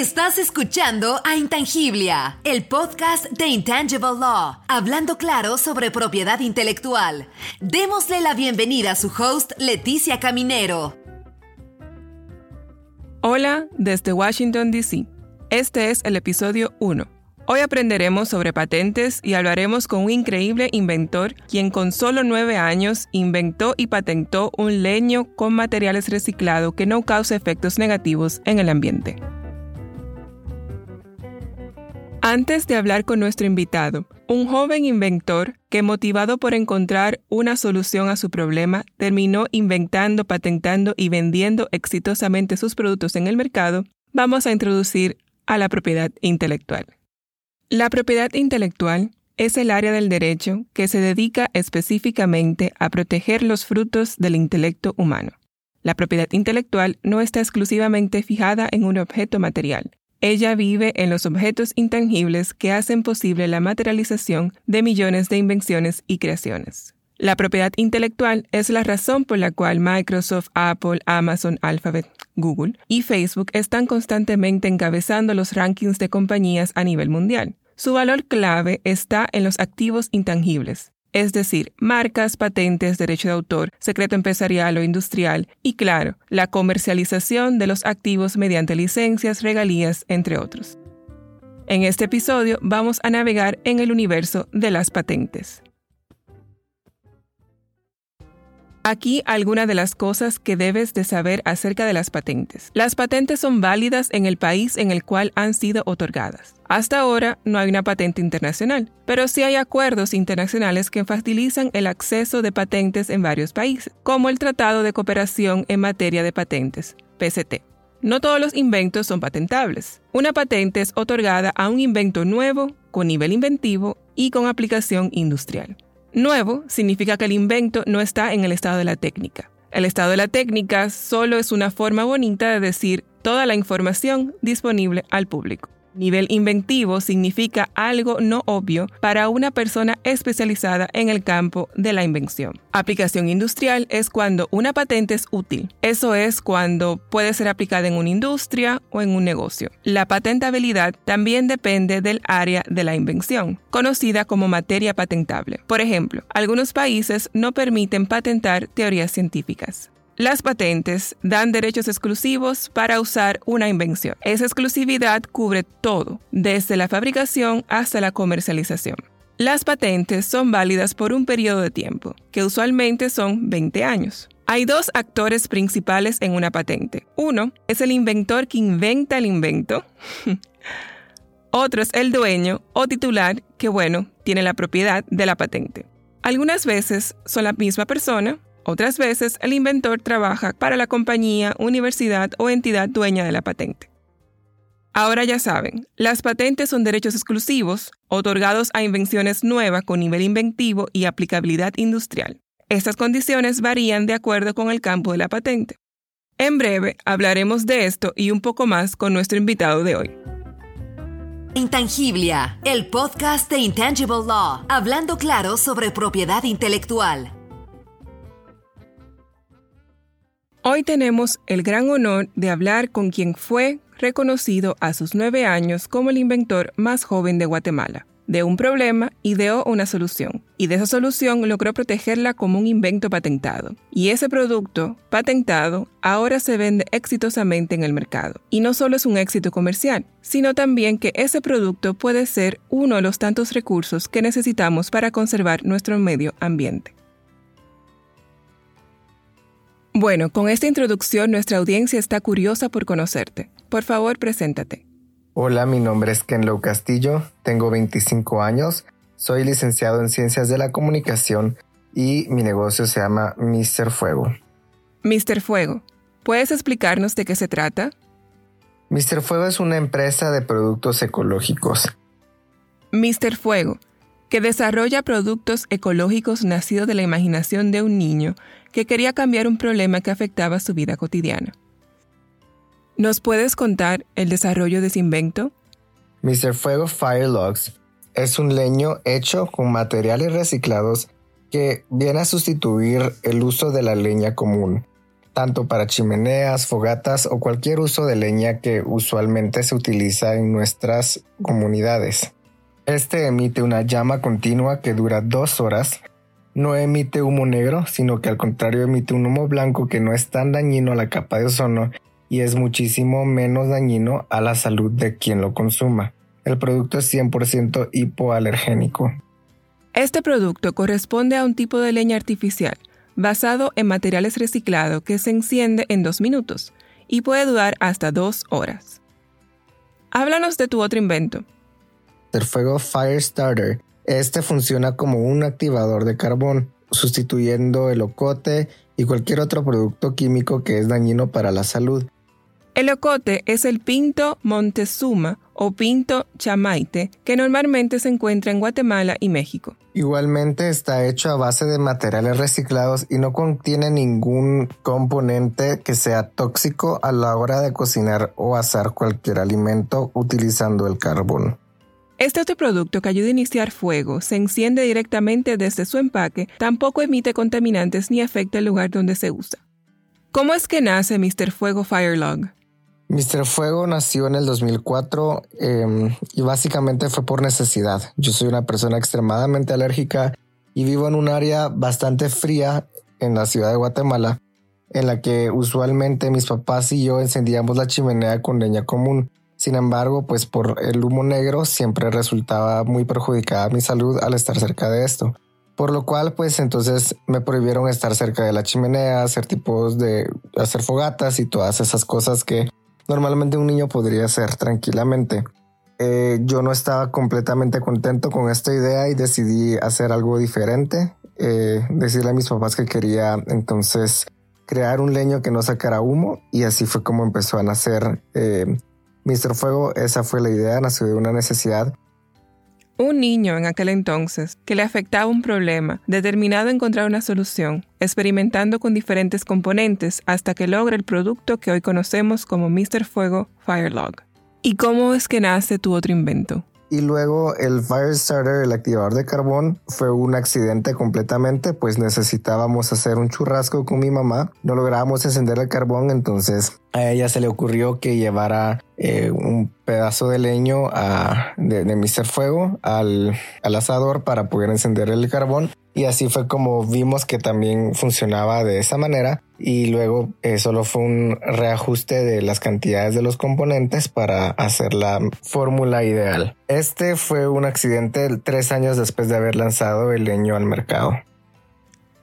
Estás escuchando a Intangiblia, el podcast de Intangible Law, hablando claro sobre propiedad intelectual. Démosle la bienvenida a su host, Leticia Caminero. Hola desde Washington, D.C. Este es el episodio 1. Hoy aprenderemos sobre patentes y hablaremos con un increíble inventor quien con solo nueve años inventó y patentó un leño con materiales reciclados que no causa efectos negativos en el ambiente. Antes de hablar con nuestro invitado, un joven inventor que motivado por encontrar una solución a su problema, terminó inventando, patentando y vendiendo exitosamente sus productos en el mercado, vamos a introducir a la propiedad intelectual. La propiedad intelectual es el área del derecho que se dedica específicamente a proteger los frutos del intelecto humano. La propiedad intelectual no está exclusivamente fijada en un objeto material, ella vive en los objetos intangibles que hacen posible la materialización de millones de invenciones y creaciones. La propiedad intelectual es la razón por la cual Microsoft, Apple, Amazon, Alphabet, Google y Facebook están constantemente encabezando los rankings de compañías a nivel mundial. Su valor clave está en los activos intangibles, es decir, marcas, patentes, derecho de autor, secreto empresarial o industrial y, claro, la comercialización de los activos mediante licencias, regalías, entre otros. En este episodio vamos a navegar en el universo de las patentes. Aquí algunas de las cosas que debes de saber acerca de las patentes. Las patentes son válidas en el país en el cual han sido otorgadas. Hasta ahora no hay una patente internacional, pero sí hay acuerdos internacionales que facilitan el acceso de patentes en varios países, como el Tratado de Cooperación en Materia de Patentes, PCT. No todos los inventos son patentables. Una patente es otorgada a un invento nuevo, con nivel inventivo y con aplicación industrial. Nuevo significa que el invento no está en el estado de la técnica. El estado de la técnica solo es una forma bonita de decir toda la información disponible al público. Nivel inventivo significa algo no obvio para una persona especializada en el campo de la invención. Aplicación industrial es cuando una patente es útil. Eso es cuando puede ser aplicada en una industria o en un negocio. La patentabilidad también depende del área de la invención, conocida como materia patentable. Por ejemplo, algunos países no permiten patentar teorías científicas. Las patentes dan derechos exclusivos para usar una invención. Esa exclusividad cubre todo, desde la fabricación hasta la comercialización. Las patentes son válidas por un periodo de tiempo, que usualmente son 20 años. Hay dos actores principales en una patente. Uno es el inventor que inventa el invento. Otro es el dueño o titular que, bueno, tiene la propiedad de la patente. Algunas veces son la misma persona, otras veces, el inventor trabaja para la compañía, universidad o entidad dueña de la patente. Ahora ya saben, las patentes son derechos exclusivos otorgados a invenciones nuevas con nivel inventivo y aplicabilidad industrial. Estas condiciones varían de acuerdo con el campo de la patente. En breve hablaremos de esto y un poco más con nuestro invitado de hoy. Intangiblia, el podcast de Intangible Law, hablando claro sobre propiedad intelectual. Hoy tenemos el gran honor de hablar con quien fue reconocido a sus nueve años como el inventor más joven de Guatemala. De un problema ideó una solución, y de esa solución logró protegerla como un invento patentado. Y ese producto, patentado, ahora se vende exitosamente en el mercado. Y no solo es un éxito comercial, sino también que ese producto puede ser uno de los tantos recursos que necesitamos para conservar nuestro medio ambiente. Bueno, con esta introducción nuestra audiencia está curiosa por conocerte. Por favor, preséntate. Hola, mi nombre es Kenlo Castillo, tengo 25 años, soy licenciado en Ciencias de la Comunicación y mi negocio se llama Mr. Fuego. Mr. Fuego, ¿puedes explicarnos de qué se trata? Mr. Fuego es una empresa de productos ecológicos. Mr. Fuego, que desarrolla productos ecológicos nacidos de la imaginación de un niño que quería cambiar un problema que afectaba su vida cotidiana. ¿Nos puedes contar el desarrollo de ese invento? Mr. Fuego Fire Logs es un leño hecho con materiales reciclados que viene a sustituir el uso de la leña común, tanto para chimeneas, fogatas o cualquier uso de leña que usualmente se utiliza en nuestras comunidades. Este emite una llama continua que dura dos horas. No emite humo negro, sino que al contrario emite un humo blanco que no es tan dañino a la capa de ozono y es muchísimo menos dañino a la salud de quien lo consuma. El producto es 100% hipoalergénico. Este producto corresponde a un tipo de leña artificial basado en materiales reciclados que se enciende en dos minutos y puede durar hasta dos horas. Háblanos de tu otro invento. El fuego Firestarter. Este funciona como un activador de carbón, sustituyendo el ocote y cualquier otro producto químico que es dañino para la salud. El ocote es el pinto Montezuma o pinto chamaite que normalmente se encuentra en Guatemala y México. Igualmente está hecho a base de materiales reciclados y no contiene ningún componente que sea tóxico a la hora de cocinar o asar cualquier alimento utilizando el carbón. Este otro producto que ayuda a iniciar fuego se enciende directamente desde su empaque, tampoco emite contaminantes ni afecta el lugar donde se usa. ¿Cómo es que nace Mr. Fuego Firelog? Mr. Fuego nació en el 2004 em, y básicamente fue por necesidad. Yo soy una persona extremadamente alérgica y vivo en un área bastante fría en la ciudad de Guatemala, en la que usualmente mis papás y yo encendíamos la chimenea con leña común. Sin embargo, pues por el humo negro siempre resultaba muy perjudicada mi salud al estar cerca de esto. Por lo cual, pues entonces me prohibieron estar cerca de la chimenea, hacer tipos de hacer fogatas y todas esas cosas que normalmente un niño podría hacer tranquilamente. Eh, yo no estaba completamente contento con esta idea y decidí hacer algo diferente. Eh, decirle a mis papás que quería entonces crear un leño que no sacara humo y así fue como empezó a nacer eh, Mr. Fuego. Esa fue la idea, nació de una necesidad. Un niño en aquel entonces que le afectaba un problema, determinado a encontrar una solución, experimentando con diferentes componentes hasta que logra el producto que hoy conocemos como Mr. Fuego Firelog. ¿Y cómo es que nace tu otro invento? Y luego el Firestarter, el activador de carbón, fue un accidente completamente, pues necesitábamos hacer un churrasco con mi mamá. No lográbamos encender el carbón, entonces a ella se le ocurrió que llevara eh, un pedazo de leño de, de Mr. Fuego al, al asador para poder encender el carbón. Y así fue como vimos que también funcionaba de esa manera. Y luego eh, solo fue un reajuste de las cantidades de los componentes para hacer la fórmula ideal. Este fue un accidente tres años después de haber lanzado el leño al mercado.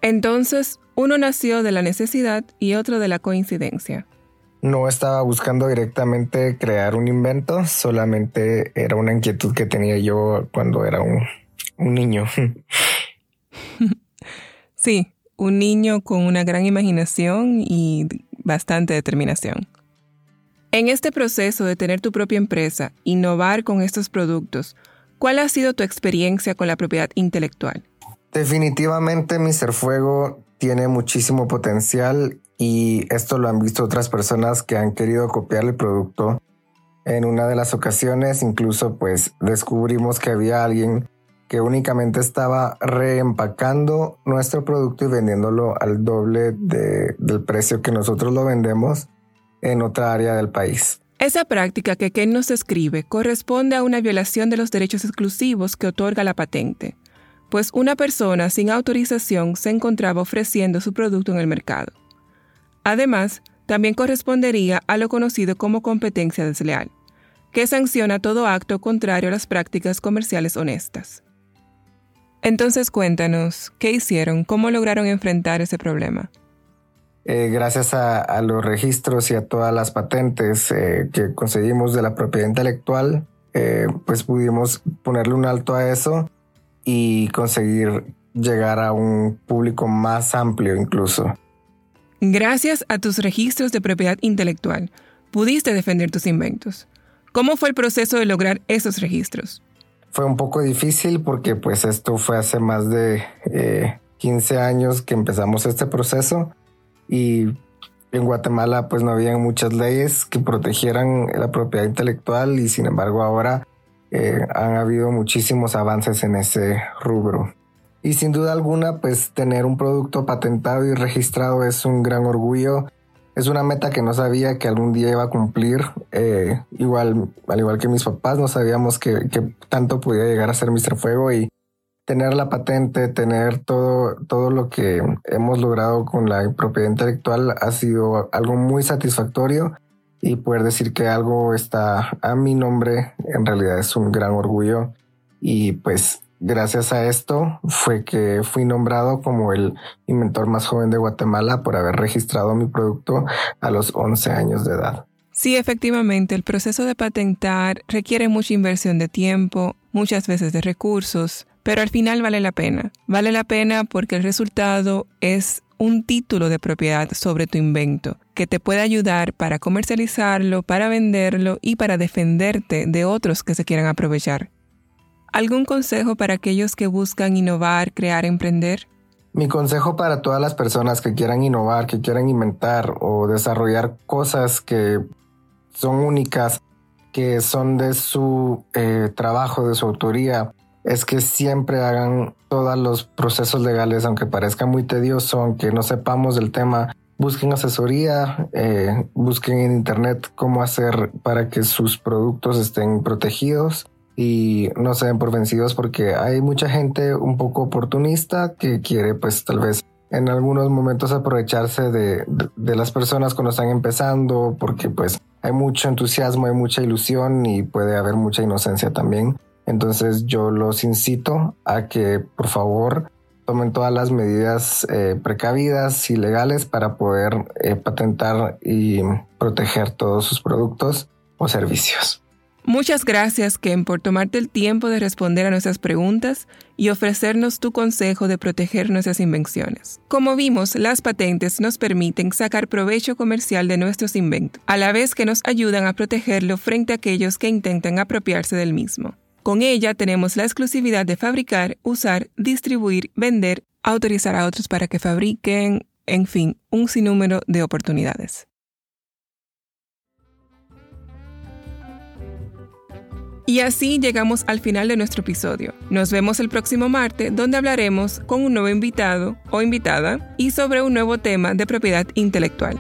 Entonces, uno nació de la necesidad y otro de la coincidencia. No estaba buscando directamente crear un invento, solamente era una inquietud que tenía yo cuando era un, un niño. sí, un niño con una gran imaginación y bastante determinación. En este proceso de tener tu propia empresa, innovar con estos productos, ¿cuál ha sido tu experiencia con la propiedad intelectual? Definitivamente Mr. Fuego tiene muchísimo potencial y esto lo han visto otras personas que han querido copiar el producto. En una de las ocasiones incluso pues descubrimos que había alguien que únicamente estaba reempacando nuestro producto y vendiéndolo al doble del precio que nosotros lo vendemos en otra área del país. Esa práctica que Ken nos describe corresponde a una violación de los derechos exclusivos que otorga la patente, pues una persona sin autorización se encontraba ofreciendo su producto en el mercado. Además, también correspondería a lo conocido como competencia desleal, que sanciona todo acto contrario a las prácticas comerciales honestas. Entonces cuéntanos, ¿qué hicieron? ¿Cómo lograron enfrentar ese problema? Eh, gracias a, los registros y a todas las patentes eh, que conseguimos de la propiedad intelectual, eh, pues pudimos ponerle un alto a eso y conseguir llegar a un público más amplio incluso. Gracias a tus registros de propiedad intelectual, pudiste defender tus inventos. ¿Cómo fue el proceso de lograr esos registros? fue un poco difícil porque pues esto fue hace más de 15 eh, años que empezamos este proceso y en Guatemala pues no había muchas leyes que protegieran la propiedad intelectual y sin embargo ahora eh, han habido muchísimos avances en ese rubro. Y sin duda alguna pues tener un producto patentado y registrado es un gran orgullo es una meta que no sabía que algún día iba a cumplir. Eh, igual, al igual que mis papás, no sabíamos que, que tanto podía llegar a ser Mr. Fuego y tener la patente, tener todo, todo lo que hemos logrado con la propiedad intelectual ha sido algo muy satisfactorio y poder decir que algo está a mi nombre en realidad es un gran orgullo y pues gracias a esto fue que fui nombrado como el inventor más joven de Guatemala por haber registrado mi producto a los 11 años de edad. Sí, efectivamente, el proceso de patentar requiere mucha inversión de tiempo, muchas veces de recursos, pero al final vale la pena. Vale la pena porque el resultado es un título de propiedad sobre tu invento que te puede ayudar para comercializarlo, para venderlo y para defenderte de otros que se quieran aprovechar. ¿Algún consejo para aquellos que buscan innovar, crear, emprender? Mi consejo para todas las personas que quieran innovar, que quieran inventar o desarrollar cosas que son únicas, que son de su eh, trabajo, de su autoría, es que siempre hagan todos los procesos legales, aunque parezca muy tedioso, aunque no sepamos del tema, busquen asesoría, eh, busquen en internet cómo hacer para que sus productos estén protegidos y no se den por vencidos porque hay mucha gente un poco oportunista que quiere pues tal vez en algunos momentos aprovecharse de, de, las personas cuando están empezando porque pues hay mucho entusiasmo, hay mucha ilusión y puede haber mucha inocencia también. Entonces yo los incito a que por favor tomen todas las medidas eh, precavidas y legales para poder eh, patentar y proteger todos sus productos o servicios. Muchas gracias, Ken, por tomarte el tiempo de responder a nuestras preguntas y ofrecernos tu consejo de proteger nuestras invenciones. Como vimos, las patentes nos permiten sacar provecho comercial de nuestros inventos, a la vez que nos ayudan a protegerlo frente a aquellos que intentan apropiarse del mismo. Con ella tenemos la exclusividad de fabricar, usar, distribuir, vender, autorizar a otros para que fabriquen, en fin, un sinnúmero de oportunidades. Y así llegamos al final de nuestro episodio. Nos vemos el próximo martes donde hablaremos con un nuevo invitado o invitada y sobre un nuevo tema de propiedad intelectual.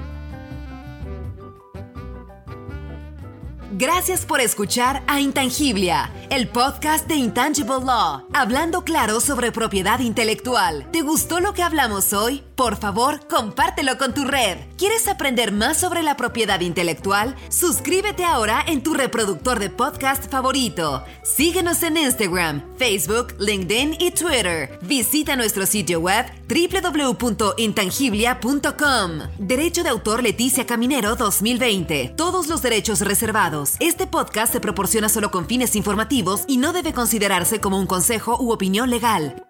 Gracias por escuchar a Intangiblia, el podcast de Intangible Law, hablando claro sobre propiedad intelectual. ¿Te gustó lo que hablamos hoy? Por favor, compártelo con tu red. ¿Quieres aprender más sobre la propiedad intelectual? Suscríbete ahora en tu reproductor de podcast favorito. Síguenos en Instagram, Facebook, LinkedIn y Twitter. Visita nuestro sitio web www.intangiblia.com. Derecho de autor Leticia Caminero 2020. Todos los derechos reservados. Este podcast se proporciona solo con fines informativos y no debe considerarse como un consejo u opinión legal.